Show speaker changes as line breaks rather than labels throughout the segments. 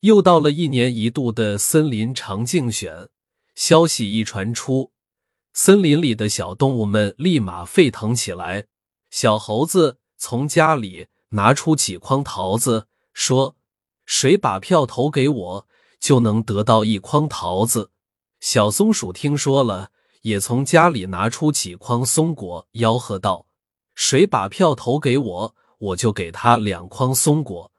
又到了一年一度的森林长竞选，消息一传出，森林里的小动物们立马沸腾起来。小猴子从家里拿出几筐桃子，说：“谁把票投给我，就能得到一筐桃子。”小松鼠听说了，也从家里拿出几筐松果，吆喝道：“谁把票投给我，我就给他两筐松果。”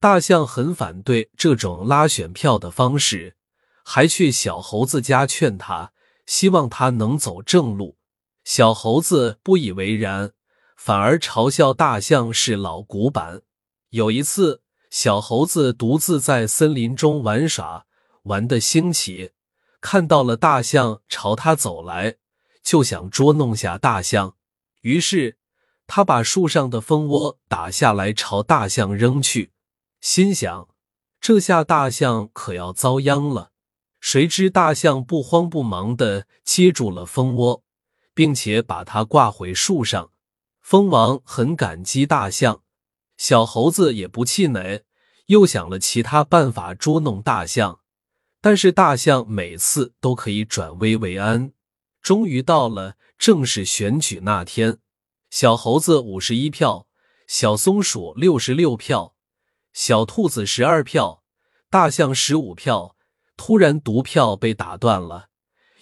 大象很反对这种拉选票的方式，还去小猴子家劝他，希望他能走正路。小猴子不以为然，反而嘲笑大象是老古板。有一次，小猴子独自在森林中玩耍，玩得兴起，看到了大象朝他走来，就想捉弄下大象。于是，他把树上的蜂窝打下来，朝大象扔去。心想，这下大象可要遭殃了。谁知大象不慌不忙的接住了蜂窝，并且把它挂回树上。蜂王很感激大象，小猴子也不气馁，又想了其他办法捉弄大象。但是大象每次都可以转危为安。终于到了正式选举那天，小猴子五十一票，小松鼠六十六票。小兔子十二票，大象十五票。突然，读票被打断了，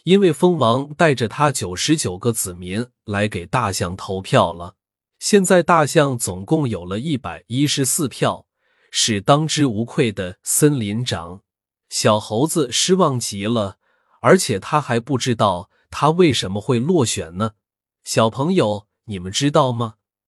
因为蜂王带着他九十九个子民来给大象投票了。现在，大象总共有了一百一十四票，是当之无愧的森林长。小猴子失望极了，而且他还不知道他为什么会落选呢。小朋友，你们知道吗？